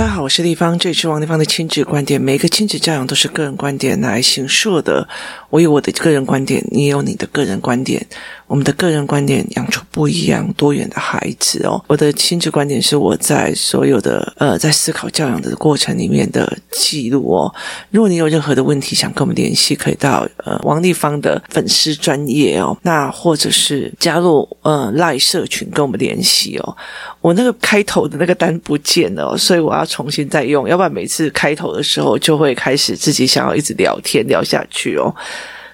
大家好，我是丽芳，这里是王丽芳的亲子观点。每一个亲子教养都是个人观点来形塑的。我有我的个人观点，你也有你的个人观点。我们的个人观点养出不一样多元的孩子哦。我的亲子观点是我在所有的呃在思考教养的过程里面的记录哦。如果你有任何的问题想跟我们联系，可以到呃王立芳的粉丝专业哦，那或者是加入呃赖社群跟我们联系哦。我那个开头的那个单不见了，所以我要重新再用，要不然每次开头的时候就会开始自己想要一直聊天聊下去哦。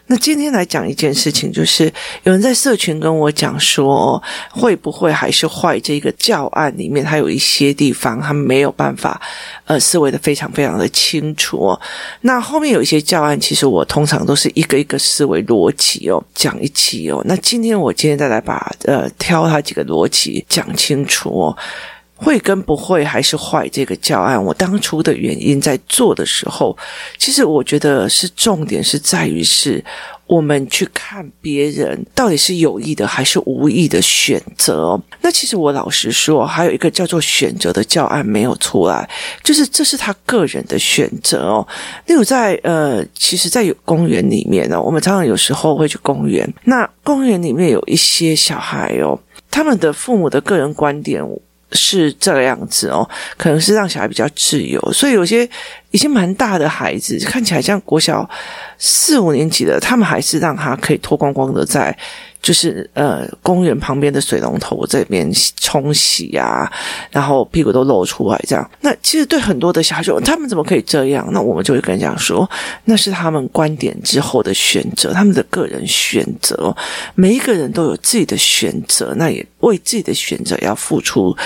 那今天来讲一件事情，就是有人在社群跟我讲说，会不会还是坏？这个教案里面，它有一些地方他没有办法，呃，思维的非常非常的清楚。那后面有一些教案，其实我通常都是一个一个思维逻辑哦讲一起哦。那今天我今天再来把呃挑它几个逻辑讲清楚哦。会跟不会还是坏这个教案，我当初的原因在做的时候，其实我觉得是重点是在于是我们去看别人到底是有意的还是无意的选择。那其实我老实说，还有一个叫做选择的教案没有出来，就是这是他个人的选择哦。例如在呃，其实，在有公园里面呢，我们常常有时候会去公园，那公园里面有一些小孩哦，他们的父母的个人观点。是这个样子哦，可能是让小孩比较自由，所以有些已经蛮大的孩子，看起来像国小四五年级的，他们还是让他可以脱光光的在。就是呃，公园旁边的水龙头这边冲洗啊，然后屁股都露出来这样。那其实对很多的小孩说，他们怎么可以这样？那我们就会跟人讲说，那是他们观点之后的选择，他们的个人选择。每一个人都有自己的选择，那也为自己的选择要付出，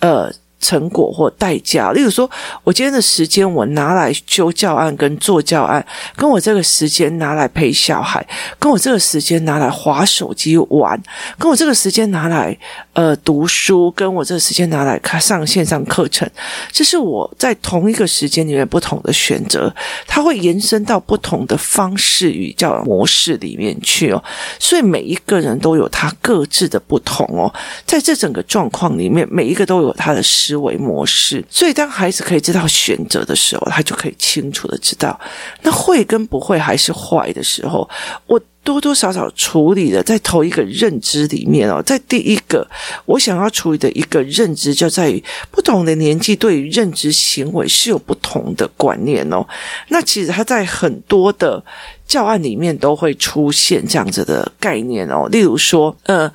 呃。成果或代价，例如说，我今天的时间我拿来修教案跟做教案，跟我这个时间拿来陪小孩，跟我这个时间拿来划手机玩，跟我这个时间拿来呃读书，跟我这个时间拿来看上线上课程，这是我在同一个时间里面不同的选择，它会延伸到不同的方式与教模式里面去哦。所以每一个人都有他各自的不同哦，在这整个状况里面，每一个都有他的思维模式，所以当孩子可以知道选择的时候，他就可以清楚的知道，那会跟不会还是坏的时候，我多多少少处理的在头一个认知里面哦，在第一个我想要处理的一个认知，就在于不同的年纪对于认知行为是有不同的观念哦。那其实他在很多的教案里面都会出现这样子的概念哦，例如说，呃。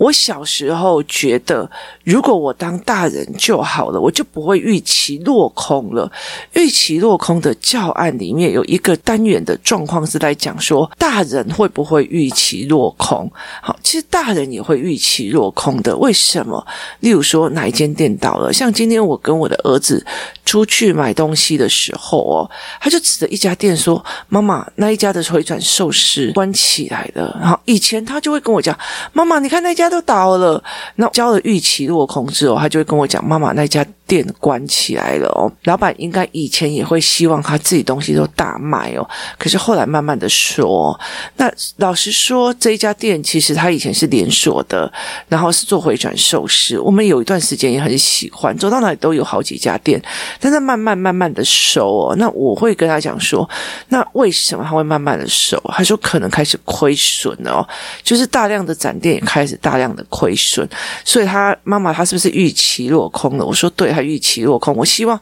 我小时候觉得，如果我当大人就好了，我就不会预期落空了。预期落空的教案里面有一个单元的状况是在讲说，大人会不会预期落空？好，其实大人也会预期落空的。为什么？例如说，哪一间店倒了？像今天我跟我的儿子出去买东西的时候哦，他就指着一家店说：“妈妈，那一家的回转寿司关起来了。”然后以前他就会跟我讲：“妈妈，你看那家。”都倒了，那交了预期落空之后，他就会跟我讲：“妈妈，那家店关起来了哦。”老板应该以前也会希望他自己东西都大卖哦，可是后来慢慢的说，那老实说，这一家店其实他以前是连锁的，然后是做回转寿司。我们有一段时间也很喜欢，走到哪里都有好几家店，但是慢慢慢慢的收哦。那我会跟他讲说：“那为什么他会慢慢的收？”他说：“可能开始亏损了哦，就是大量的展店也开始大。”这样的亏损，所以他妈妈他是不是预期落空了？我说对，他预期落空。我希望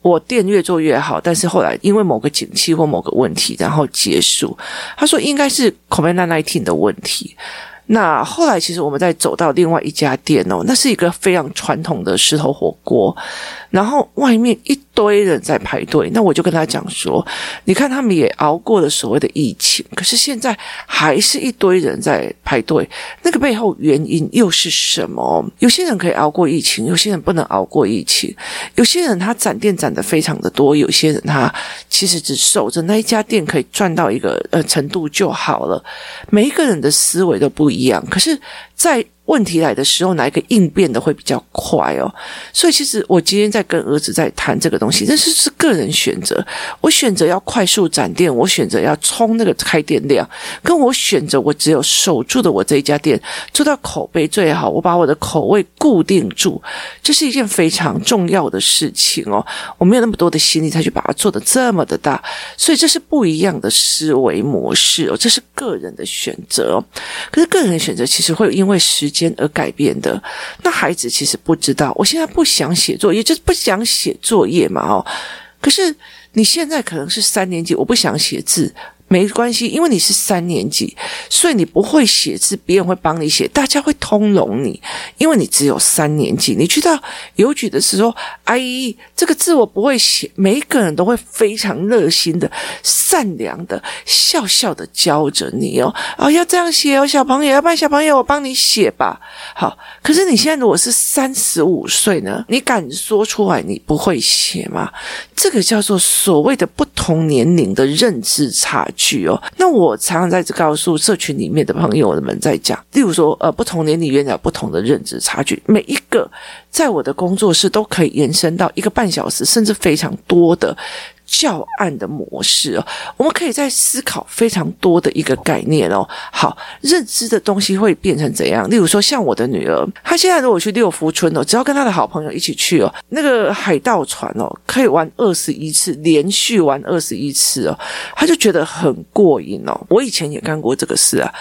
我店越做越好，但是后来因为某个景气或某个问题，然后结束。他说应该是 COVID-19 的问题。那后来其实我们再走到另外一家店哦，那是一个非常传统的石头火锅，然后外面一堆人在排队。那我就跟他讲说，你看他们也熬过了所谓的疫情，可是现在还是一堆人在排队，那个背后原因又是什么？有些人可以熬过疫情，有些人不能熬过疫情。有些人他展店展得非常的多，有些人他其实只守着那一家店可以赚到一个呃程度就好了。每一个人的思维都不。一样，可是，在问题来的时候，哪一个应变的会比较快哦？所以其实我今天在跟儿子在谈这个东西，这是是个人选择。我选择要快速展店，我选择要冲那个开店量，跟我选择我只有守住的我这一家店，做到口碑最好，我把我的口味固定住，这是一件非常重要的事情哦。我没有那么多的心力再去把它做得这么的大，所以这是不一样的思维模式哦，这是个人的选择。可是个人的选择其实会因为时间而改变的。那孩子其实不知道，我现在不想写作业，就是不想写作业嘛哦。可是你现在可能是三年级，我不想写字。没关系，因为你是三年级，所以你不会写字，别人会帮你写，大家会通融你，因为你只有三年级。你去到邮局的时候，阿姨，这个字我不会写，每一个人都会非常热心的、善良的、笑笑的教着你哦。哦，要这样写哦，小朋友，要不然小朋友我帮你写吧。好，可是你现在如果是三十五岁呢？你敢说出来你不会写吗？这个叫做所谓的不同年龄的认知差。去哦，那我常常在这告诉社群里面的朋友们在讲，例如说，呃，不同年龄原来有不同的认知差距，每一个在我的工作室都可以延伸到一个半小时，甚至非常多的。教案的模式哦，我们可以在思考非常多的一个概念哦。好，认知的东西会变成怎样？例如说，像我的女儿，她现在如果去六福村哦，只要跟她的好朋友一起去哦，那个海盗船哦，可以玩二十一次，连续玩二十一次哦，她就觉得很过瘾哦。我以前也干过这个事啊。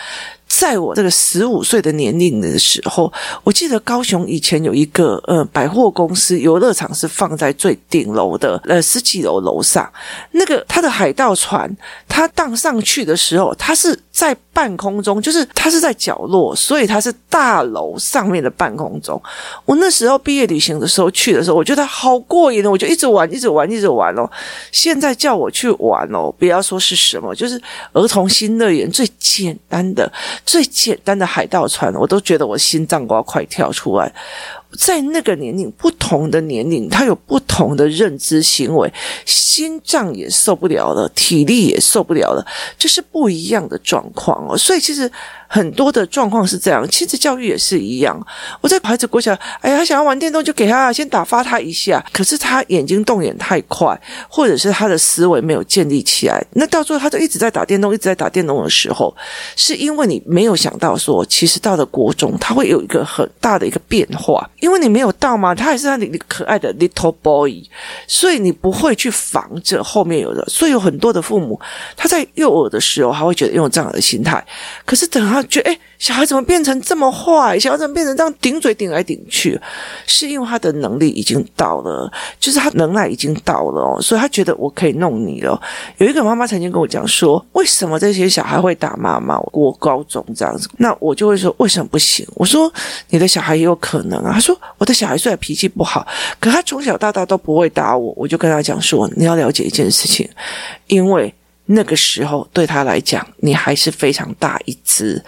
在我这个十五岁的年龄的时候，我记得高雄以前有一个呃百货公司游乐场是放在最顶楼的呃十几楼楼上，那个它的海盗船，它荡上去的时候，它是在半空中，就是它是在角落，所以它是大楼上面的半空中。我那时候毕业旅行的时候去的时候，我觉得好过瘾哦，我就一直玩，一直玩，一直玩哦。现在叫我去玩哦，不要说是什么，就是儿童新乐园最简单的。最简单的海盗船，我都觉得我心脏都要快跳出来。在那个年龄，不同的年龄，他有不同的认知行为，心脏也受不了了，体力也受不了了，这是不一样的状况哦。所以其实。很多的状况是这样，亲子教育也是一样。我在孩子国小，哎呀，他想要玩电动，就给他先打发他一下。可是他眼睛动眼太快，或者是他的思维没有建立起来，那到最后他就一直在打电动，一直在打电动的时候，是因为你没有想到说，其实到了国中，他会有一个很大的一个变化，因为你没有到嘛，他还是他你可爱的 little boy，所以你不会去防着后面有的。所以有很多的父母，他在幼儿的时候，他会觉得用这样的心态，可是等他。他觉得，哎，小孩怎么变成这么坏？小孩怎么变成这样顶嘴顶来顶去？是因为他的能力已经到了，就是他能耐已经到了，所以他觉得我可以弄你了。有一个妈妈曾经跟我讲说，为什么这些小孩会打妈妈？我高中这样子，那我就会说，为什么不行？我说你的小孩也有可能啊。他说我的小孩虽然脾气不好，可他从小到大都不会打我。我就跟他讲说，你要了解一件事情，因为。那个时候对他来讲，你还是非常大一只。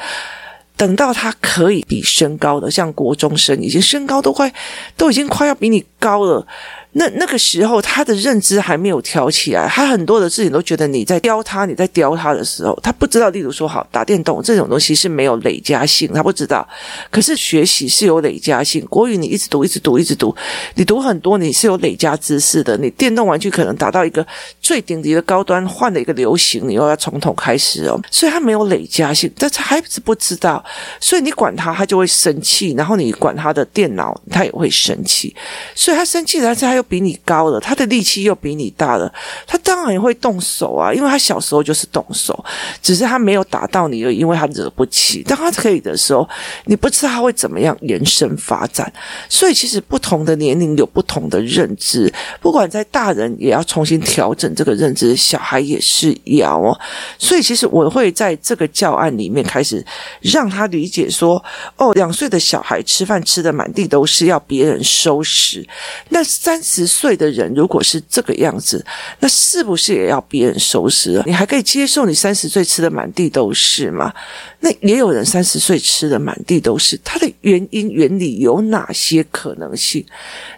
等到他可以比身高的，像国中生，已经身高都快，都已经快要比你高了。那那个时候，他的认知还没有挑起来，他很多的事情都觉得你在刁他，你在刁他的时候，他不知道。例如说，好打电动这种东西是没有累加性，他不知道。可是学习是有累加性，国语你一直读，一直读，一直读，你读很多，你是有累加知识的。你电动玩具可能达到一个最顶级的高端，换了一个流行，你又要从头开始哦。所以他没有累加性，但是孩子不知道，所以你管他，他就会生气。然后你管他的电脑，他也会生气。所以他生气，但是他。又比你高了，他的力气又比你大了，他当然也会动手啊，因为他小时候就是动手，只是他没有打到你而，因为他惹不起。当他可以的时候，你不知道他会怎么样延伸发展。所以其实不同的年龄有不同的认知，不管在大人也要重新调整这个认知，小孩也是要哦。所以其实我会在这个教案里面开始让他理解说，哦，两岁的小孩吃饭吃得满地都是，要别人收拾。那三。十岁的人如果是这个样子，那是不是也要别人收拾？你还可以接受你三十岁吃的满地都是吗？那也有人三十岁吃的满地都是，它的原因原理有哪些可能性？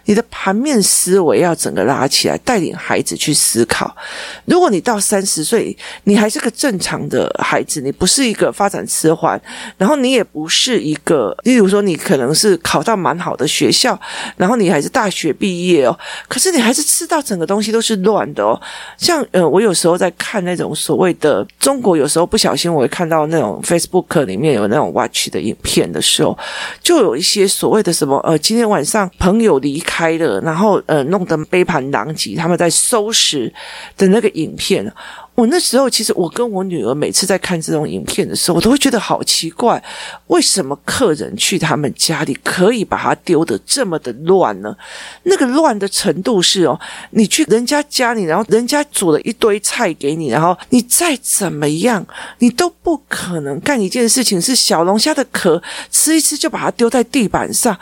你的盘面思维要整个拉起来，带领孩子去思考。如果你到三十岁，你还是个正常的孩子，你不是一个发展迟缓，然后你也不是一个，例如说你可能是考到蛮好的学校，然后你还是大学毕业哦，可是你还是吃到整个东西都是乱的哦。像呃，我有时候在看那种所谓的中国，有时候不小心我会看到那种 Facebook。里面有那种 watch 的影片的时候，就有一些所谓的什么呃，今天晚上朋友离开了，然后呃，弄得杯盘狼藉，他们在收拾的那个影片。我那时候其实，我跟我女儿每次在看这种影片的时候，我都会觉得好奇怪，为什么客人去他们家里可以把它丢得这么的乱呢？那个乱的程度是哦，你去人家家里，然后人家煮了一堆菜给你，然后你再怎么样，你都不可能干一件事情，是小龙虾的壳吃一吃就把它丢在地板上。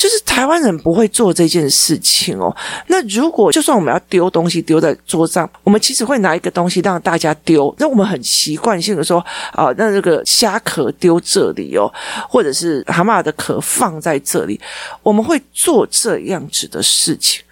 就是台湾人不会做这件事情哦。那如果就算我们要丢东西丢在桌上，我们其实会拿一个东西让大家丢。那我们很习惯性的说啊，那这个虾壳丢这里哦，或者是蛤蟆的壳放在这里，我们会做这样子的事情。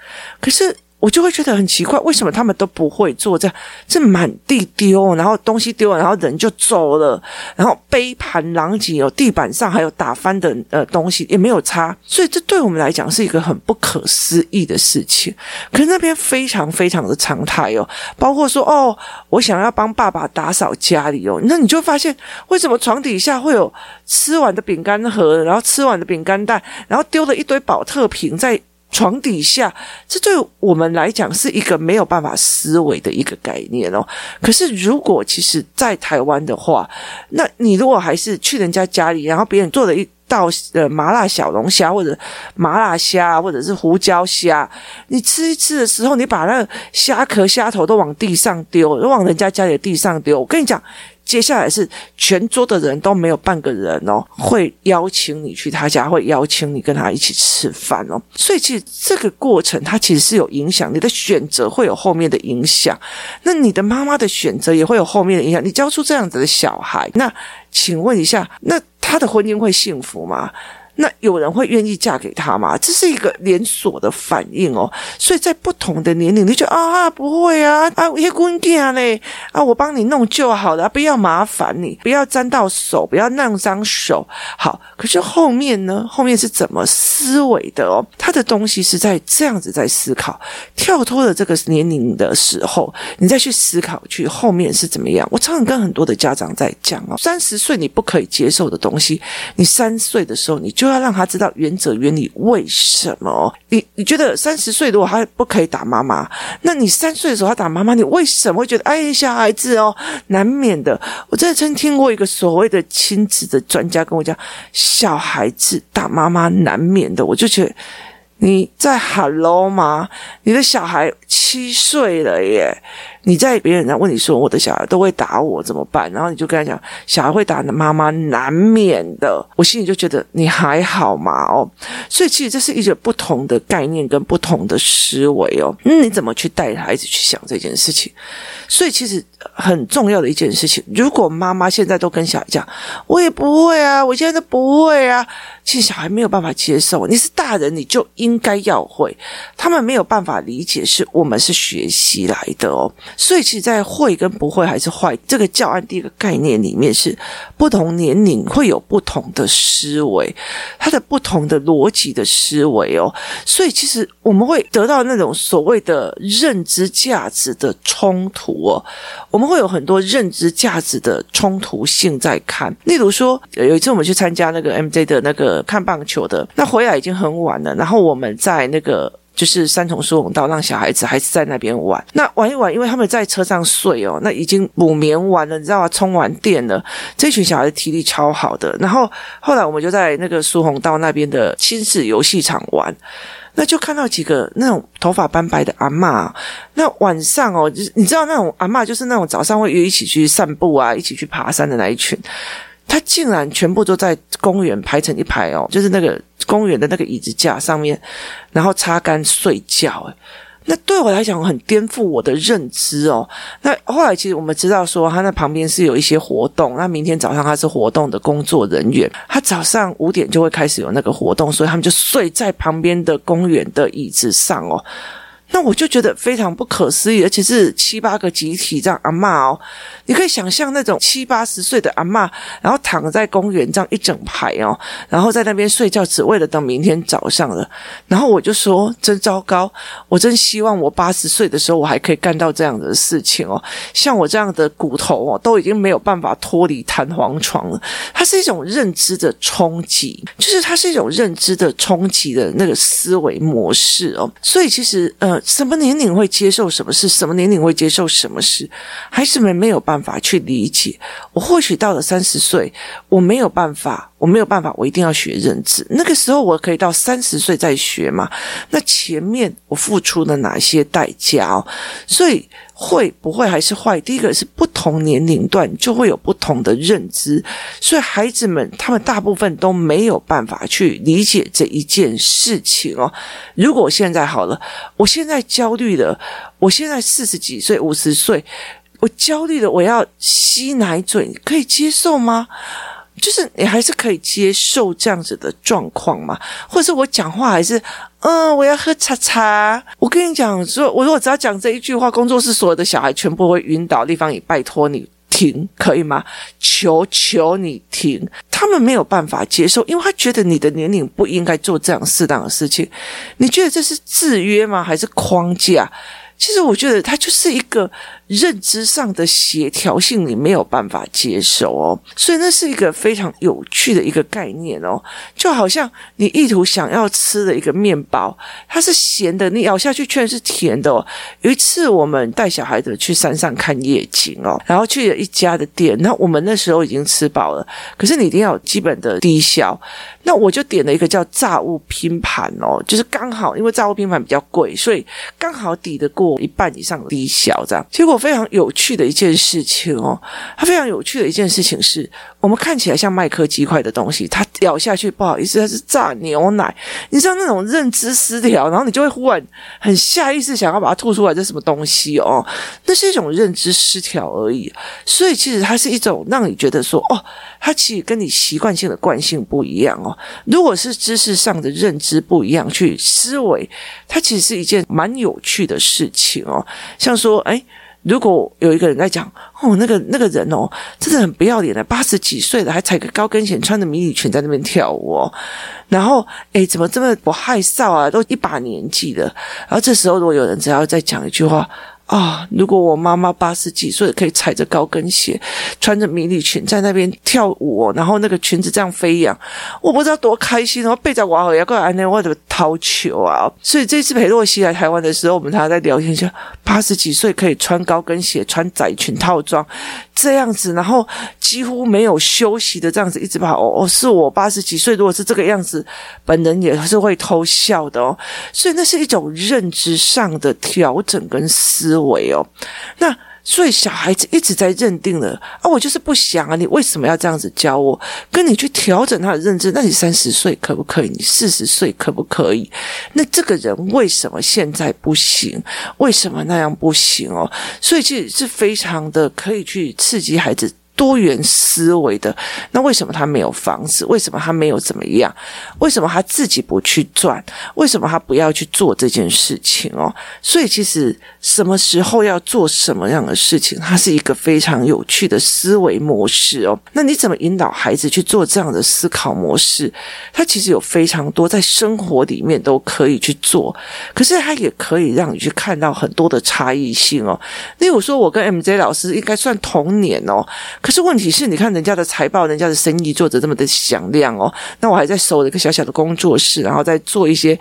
可是。我就会觉得很奇怪，为什么他们都不会做这样？这满地丢，然后东西丢了，然后人就走了，然后杯盘狼藉，有地板上还有打翻的呃东西，也没有擦，所以这对我们来讲是一个很不可思议的事情。可是那边非常非常的常态哦，包括说哦，我想要帮爸爸打扫家里哦，那你就发现为什么床底下会有吃完的饼干盒，然后吃完的饼干袋，然后丢了一堆宝特瓶在。床底下，这对我们来讲是一个没有办法思维的一个概念哦。可是，如果其实在台湾的话，那你如果还是去人家家里，然后别人做了一道呃麻辣小龙虾，或者麻辣虾，或者是胡椒虾，你吃一吃的时候，你把那个虾壳、虾头都往地上丢，都往人家家里的地上丢，我跟你讲。接下来是全桌的人都没有半个人哦，会邀请你去他家，会邀请你跟他一起吃饭哦。所以其实这个过程它其实是有影响，你的选择会有后面的影响，那你的妈妈的选择也会有后面的影响。你教出这样子的小孩，那请问一下，那他的婚姻会幸福吗？那有人会愿意嫁给他吗？这是一个连锁的反应哦。所以在不同的年龄，你就啊不会啊啊，一些姑娘嘞啊，我帮你弄就好了，不要麻烦你，不要沾到手，不要弄脏手。好，可是后面呢？后面是怎么思维的哦？他的东西是在这样子在思考，跳脱了这个年龄的时候，你再去思考去后面是怎么样。我常常跟很多的家长在讲哦，三十岁你不可以接受的东西，你三岁的时候你就。要让他知道原则原理，为什么？你你觉得三十岁如果他不可以打妈妈，那你三岁的时候他打妈妈，你为什么会觉得哎，小孩子哦，难免的？我真的曾听过一个所谓的亲子的专家跟我讲，小孩子打妈妈难免的，我就觉得你在 Hello 吗？你的小孩七岁了耶。你在别人在问你说，我的小孩都会打我怎么办？然后你就跟他讲，小孩会打的妈妈难免的。我心里就觉得你还好嘛哦，所以其实这是一个不同的概念跟不同的思维哦。那你怎么去带孩子去想这件事情？所以其实很重要的一件事情，如果妈妈现在都跟小孩讲，我也不会啊，我现在都不会啊，其实小孩没有办法接受。你是大人，你就应该要会。他们没有办法理解，是我们是学习来的哦。所以，其实，在会跟不会还是坏这个教案第一个概念里面，是不同年龄会有不同的思维，它的不同的逻辑的思维哦。所以，其实我们会得到那种所谓的认知价值的冲突哦。我们会有很多认知价值的冲突性在看。例如说，有一次我们去参加那个 MJ 的那个看棒球的，那回来已经很晚了，然后我们在那个。就是三重疏洪道，让小孩子还是在那边玩。那玩一玩，因为他们在车上睡哦，那已经补眠完了，你知道吗？充完电了。这群小孩体力超好的。然后后来我们就在那个疏洪道那边的亲子游戏场玩，那就看到几个那种头发斑白的阿嬷。那晚上哦，你知道那种阿嬷，就是那种早上会约一起去散步啊，一起去爬山的那一群。他竟然全部都在公园排成一排哦，就是那个公园的那个椅子架上面，然后擦干睡觉。那对我来讲很颠覆我的认知哦。那后来其实我们知道说，他那旁边是有一些活动。那明天早上他是活动的工作人员，他早上五点就会开始有那个活动，所以他们就睡在旁边的公园的椅子上哦。那我就觉得非常不可思议，而且是七八个集体这样阿嬷哦，你可以想象那种七八十岁的阿嬷，然后躺在公园这样一整排哦，然后在那边睡觉，只为了等明天早上了。然后我就说，真糟糕，我真希望我八十岁的时候，我还可以干到这样的事情哦。像我这样的骨头哦，都已经没有办法脱离弹簧床了。它是一种认知的冲击，就是它是一种认知的冲击的那个思维模式哦。所以其实呃。什么年龄会接受什么事？什么年龄会接受什么事？孩子们没有办法去理解。我或许到了三十岁，我没有办法，我没有办法，我一定要学认知。那个时候我可以到三十岁再学嘛？那前面我付出了哪些代价？所以。会不会还是坏？第一个是不同年龄段就会有不同的认知，所以孩子们他们大部分都没有办法去理解这一件事情哦。如果我现在好了，我现在焦虑了，我现在四十几岁、五十岁，我焦虑了，我要吸奶嘴，可以接受吗？就是你还是可以接受这样子的状况吗？或者是我讲话还是嗯，我要喝茶茶。我跟你讲说，我如果只要讲这一句话，工作室所有的小孩全部会晕倒。立方也，拜托你停，可以吗？求求你停！他们没有办法接受，因为他觉得你的年龄不应该做这样适当的事情。你觉得这是制约吗？还是框架？其实我觉得它就是一个认知上的协调性，你没有办法接受哦，所以那是一个非常有趣的一个概念哦，就好像你意图想要吃的一个面包，它是咸的，你咬下去却是甜的哦。有一次我们带小孩子去山上看夜景哦，然后去了一家的店，那我们那时候已经吃饱了，可是你一定要有基本的低消。那我就点了一个叫炸物拼盘哦，就是刚好因为炸物拼盘比较贵，所以刚好抵得过一半以上的低消这样。结果非常有趣的一件事情哦，它非常有趣的一件事情是，我们看起来像麦克鸡块的东西，它咬下去不好意思，它是炸牛奶。你知道那种认知失调，然后你就会忽然很下意识想要把它吐出来，这什么东西哦？那是一种认知失调而已。所以其实它是一种让你觉得说，哦，它其实跟你习惯性的惯性不一样哦。如果是知识上的认知不一样，去思维，它其实是一件蛮有趣的事情哦。像说，哎，如果有一个人在讲，哦，那个那个人哦，真的很不要脸的，八十几岁了还踩个高跟鞋，穿着迷你裙在那边跳舞哦。然后，诶，怎么这么不害臊啊？都一把年纪了。然后这时候，如果有人只要再讲一句话。啊！如果我妈妈八十几岁可以踩着高跟鞋，穿着迷你裙在那边跳舞，然后那个裙子这样飞扬，我不知道多开心哦！背着娃儿要过来，那我怎么掏球啊？所以这次裴洛西来台湾的时候，我们他在聊天，说八十几岁可以穿高跟鞋、穿窄裙套装这样子，然后几乎没有休息的这样子一直跑。哦，是我八十几岁，如果是这个样子，本人也是会偷笑的哦。所以那是一种认知上的调整跟思。维哦，那所以小孩子一直在认定了啊，我就是不想啊，你为什么要这样子教我？跟你去调整他的认知，那你三十岁可不可以？你四十岁可不可以？那这个人为什么现在不行？为什么那样不行哦？所以其实是非常的可以去刺激孩子。多元思维的，那为什么他没有房子？为什么他没有怎么样？为什么他自己不去赚？为什么他不要去做这件事情哦？所以其实什么时候要做什么样的事情，它是一个非常有趣的思维模式哦。那你怎么引导孩子去做这样的思考模式？他其实有非常多在生活里面都可以去做，可是他也可以让你去看到很多的差异性哦。例如说，我跟 MJ 老师应该算同年哦。可是问题是，你看人家的财报，人家的生意做得这么的响亮哦，那我还在守了一个小小的工作室，然后在做一些，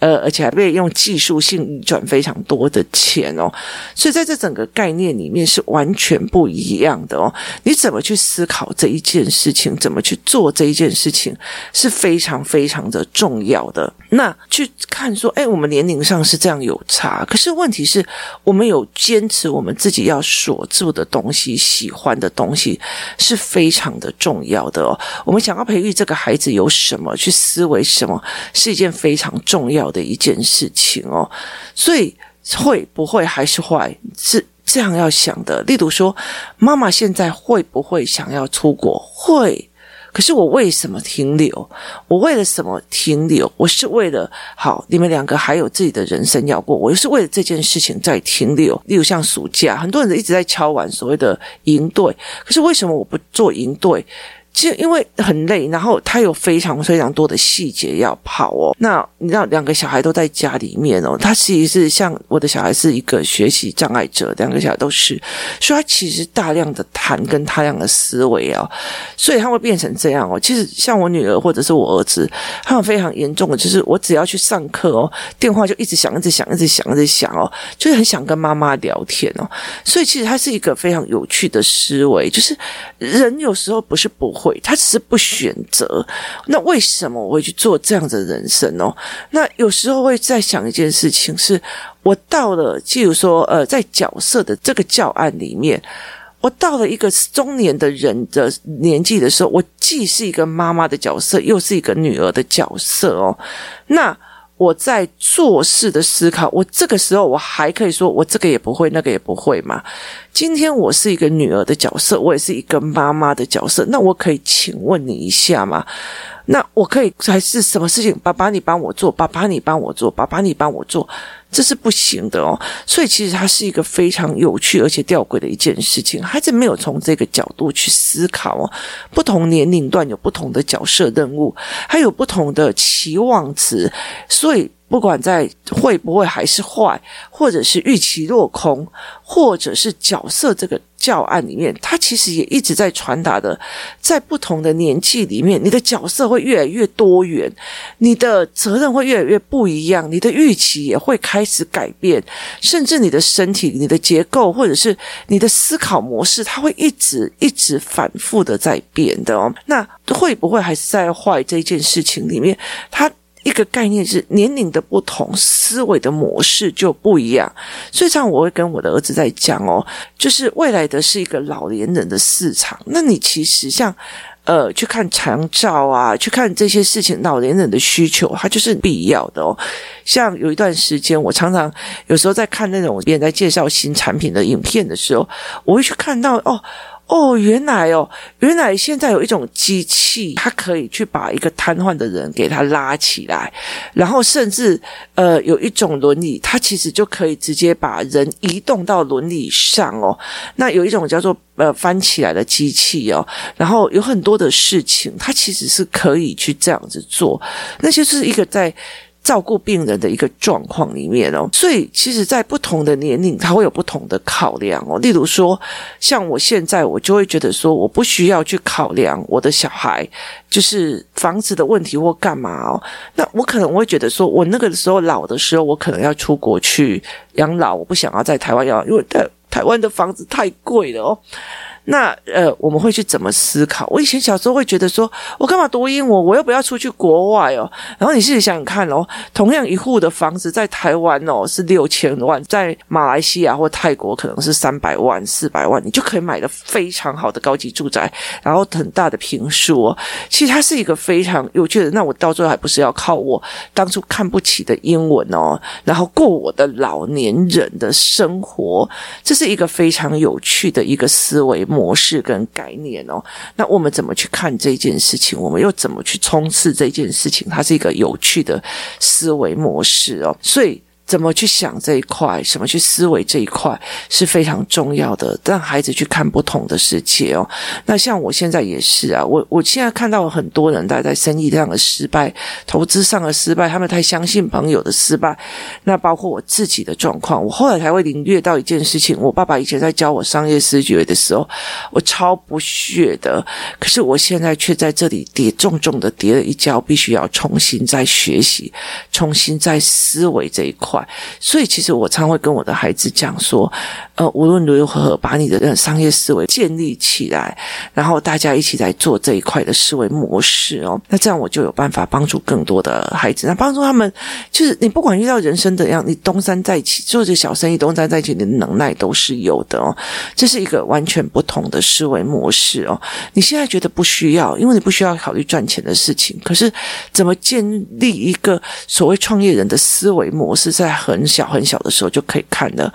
呃，而且还被用技术性赚非常多的钱哦，所以在这整个概念里面是完全不一样的哦。你怎么去思考这一件事情，怎么去做这一件事情，是非常非常的重要的。那去看说，哎，我们年龄上是这样有差，可是问题是我们有坚持我们自己要锁住的东西，喜欢的东西。是非常的重要的哦。我们想要培育这个孩子有什么去思维什么，是一件非常重要的一件事情哦。所以会不会还是坏？是这样要想的。例如说，妈妈现在会不会想要出国？会。可是我为什么停留？我为了什么停留？我是为了好，你们两个还有自己的人生要过，我又是为了这件事情在停留。例如像暑假，很多人一直在敲完所谓的营队，可是为什么我不做营队？其实因为很累，然后他有非常非常多的细节要跑哦。那你知道两个小孩都在家里面哦，他其实是像我的小孩是一个学习障碍者，两个小孩都是，所以他其实大量的谈跟他量的思维哦，所以他会变成这样哦。其实像我女儿或者是我儿子，他们非常严重的，就是我只要去上课哦，电话就一直响，一直响，一直响，一直响哦，就是很想跟妈妈聊天哦。所以其实他是一个非常有趣的思维，就是人有时候不是不会。他只是不选择，那为什么我会去做这样的人生哦？那有时候会在想一件事情，是我到了，譬如说，呃，在角色的这个教案里面，我到了一个中年的人的年纪的时候，我既是一个妈妈的角色，又是一个女儿的角色哦，那。我在做事的思考，我这个时候我还可以说，我这个也不会，那个也不会吗。今天我是一个女儿的角色，我也是一个妈妈的角色，那我可以请问你一下吗？那我可以还是什么事情？爸爸，你帮我做；爸爸，你帮我做；爸爸，你帮我做。这是不行的哦。所以其实它是一个非常有趣而且吊诡的一件事情。孩子没有从这个角度去思考哦。不同年龄段有不同的角色任务，还有不同的期望值，所以。不管在会不会还是坏，或者是预期落空，或者是角色这个教案里面，它其实也一直在传达的，在不同的年纪里面，你的角色会越来越多元，你的责任会越来越不一样，你的预期也会开始改变，甚至你的身体、你的结构，或者是你的思考模式，它会一直一直反复的在变的哦。那会不会还是在坏这件事情里面，它？一个概念是年龄的不同，思维的模式就不一样。所以这样我会跟我的儿子在讲哦，就是未来的是一个老年人的市场。那你其实像呃去看长照啊，去看这些事情，老年人的需求它就是必要的哦。像有一段时间，我常常有时候在看那种别人在介绍新产品的影片的时候，我会去看到哦。哦，原来哦，原来现在有一种机器，它可以去把一个瘫痪的人给他拉起来，然后甚至呃有一种轮椅，它其实就可以直接把人移动到轮椅上哦。那有一种叫做呃翻起来的机器哦，然后有很多的事情，它其实是可以去这样子做，那就是一个在。照顾病人的一个状况里面哦，所以其实，在不同的年龄，他会有不同的考量哦。例如说，像我现在，我就会觉得说，我不需要去考量我的小孩就是房子的问题或干嘛哦。那我可能会觉得说，我那个时候老的时候，我可能要出国去养老，我不想要在台湾养老，因为台台湾的房子太贵了哦。那呃，我们会去怎么思考？我以前小时候会觉得说，我干嘛读英文？我又不要出去国外哦。然后你自己想想看哦，同样一户的房子在台湾哦是六千万，在马来西亚或泰国可能是三百万、四百万，你就可以买的非常好的高级住宅，然后很大的坪数哦。其实它是一个非常有趣的。那我到最后还不是要靠我当初看不起的英文哦，然后过我的老年人的生活，这是一个非常有趣的一个思维模式跟概念哦，那我们怎么去看这件事情？我们又怎么去冲刺这件事情？它是一个有趣的思维模式哦，所以。怎么去想这一块，什么去思维这一块是非常重要的，让孩子去看不同的世界哦。那像我现在也是啊，我我现在看到很多人在在生意上的失败，投资上的失败，他们太相信朋友的失败。那包括我自己的状况，我后来才会领略到一件事情：我爸爸以前在教我商业思维的时候，我超不屑的，可是我现在却在这里跌重重的跌了一跤，必须要重新再学习，重新再思维这一块。所以，其实我常会跟我的孩子讲说，呃，无论如何，把你的商业思维建立起来，然后大家一起来做这一块的思维模式哦。那这样我就有办法帮助更多的孩子，那帮助他们，就是你不管遇到人生怎样，你东山再起，做这小生意东山再起，你的能耐都是有的哦。这是一个完全不同的思维模式哦。你现在觉得不需要，因为你不需要考虑赚钱的事情，可是怎么建立一个所谓创业人的思维模式？在很小很小的时候就可以看了。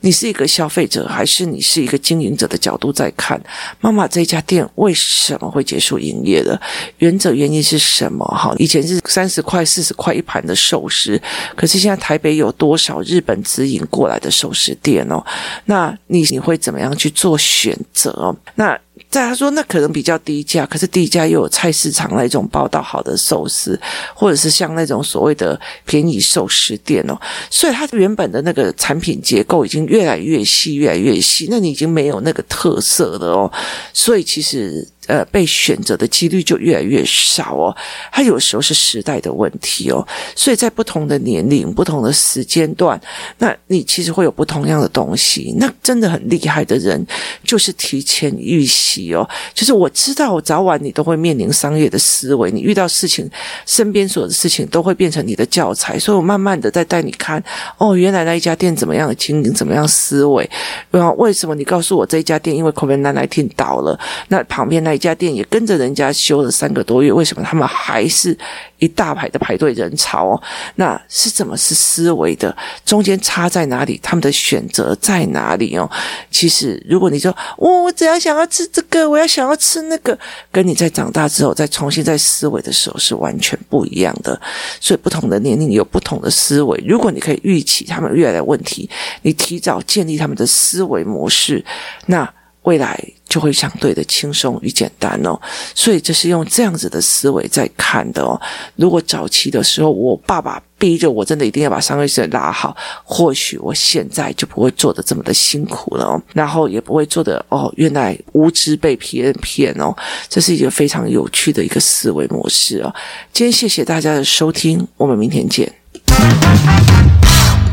你是一个消费者，还是你是一个经营者的角度在看？妈妈这家店为什么会结束营业了？原则原因是什么？哈，以前是三十块、四十块一盘的寿司，可是现在台北有多少日本直营过来的寿司店哦？那你你会怎么样去做选择？那？在他说，那可能比较低价，可是低价又有菜市场那种包到好的寿司，或者是像那种所谓的便宜寿司店哦，所以它原本的那个产品结构已经越来越细，越来越细，那你已经没有那个特色了哦，所以其实。呃，被选择的几率就越来越少哦。它有时候是时代的问题哦，所以在不同的年龄、不同的时间段，那你其实会有不同样的东西。那真的很厉害的人，就是提前预习哦。就是我知道，我早晚你都会面临商业的思维，你遇到事情，身边所有的事情都会变成你的教材。所以我慢慢的在带你看，哦，原来那一家店怎么样的经营，怎么样思维。然后为什么你告诉我这一家店因为 COVID-19 倒了，那旁边那家店也跟着人家修了三个多月，为什么他们还是一大排的排队人潮哦？那是怎么是思维的？中间差在哪里？他们的选择在哪里哦？其实，如果你说，哦，我只要想要吃这个，我要想要吃那个，跟你在长大之后再重新再思维的时候是完全不一样的。所以，不同的年龄有不同的思维。如果你可以预期他们未来的问题，你提早建立他们的思维模式，那。未来就会相对的轻松与简单哦，所以这是用这样子的思维在看的哦。如果早期的时候，我爸爸逼着我真的一定要把商业事业拉好，或许我现在就不会做得这么的辛苦了哦，然后也不会做的哦，原来无知被别人骗哦，这是一个非常有趣的一个思维模式哦。今天谢谢大家的收听，我们明天见。